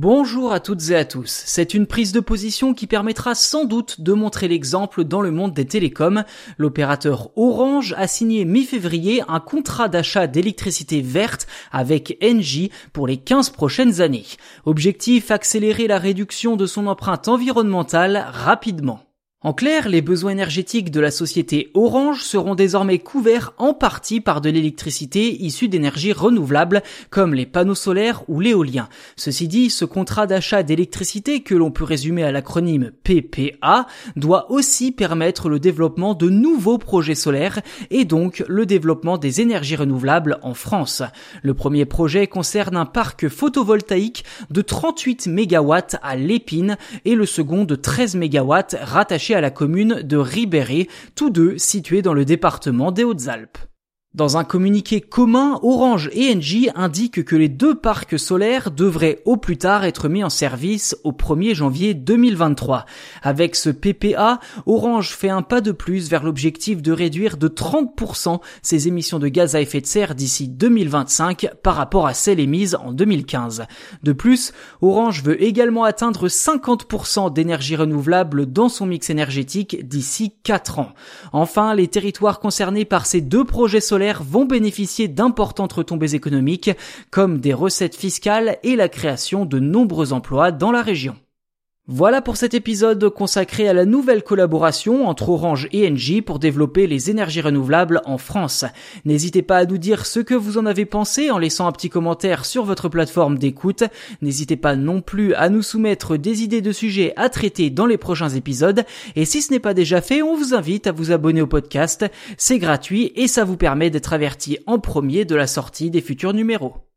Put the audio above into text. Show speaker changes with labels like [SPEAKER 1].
[SPEAKER 1] Bonjour à toutes et à tous. C'est une prise de position qui permettra sans doute de montrer l'exemple dans le monde des télécoms. L'opérateur Orange a signé mi-février un contrat d'achat d'électricité verte avec Engie pour les 15 prochaines années. Objectif accélérer la réduction de son empreinte environnementale rapidement. En clair, les besoins énergétiques de la société Orange seront désormais couverts en partie par de l'électricité issue d'énergies renouvelables comme les panneaux solaires ou l'éolien. Ceci dit, ce contrat d'achat d'électricité que l'on peut résumer à l'acronyme PPA doit aussi permettre le développement de nouveaux projets solaires et donc le développement des énergies renouvelables en France. Le premier projet concerne un parc photovoltaïque de 38 MW à Lépine et le second de 13 MW rattaché à la commune de Ribéry, tous deux situés dans le département des Hautes-Alpes. Dans un communiqué commun, Orange et Engie indiquent que les deux parcs solaires devraient au plus tard être mis en service au 1er janvier 2023. Avec ce PPA, Orange fait un pas de plus vers l'objectif de réduire de 30% ses émissions de gaz à effet de serre d'ici 2025 par rapport à celles émises en 2015. De plus, Orange veut également atteindre 50% d'énergie renouvelable dans son mix énergétique d'ici 4 ans. Enfin, les territoires concernés par ces deux projets vont bénéficier d'importantes retombées économiques comme des recettes fiscales et la création de nombreux emplois dans la région. Voilà pour cet épisode consacré à la nouvelle collaboration entre Orange et Engie pour développer les énergies renouvelables en France. N'hésitez pas à nous dire ce que vous en avez pensé en laissant un petit commentaire sur votre plateforme d'écoute. N'hésitez pas non plus à nous soumettre des idées de sujets à traiter dans les prochains épisodes. Et si ce n'est pas déjà fait, on vous invite à vous abonner au podcast. C'est gratuit et ça vous permet d'être averti en premier de la sortie des futurs numéros.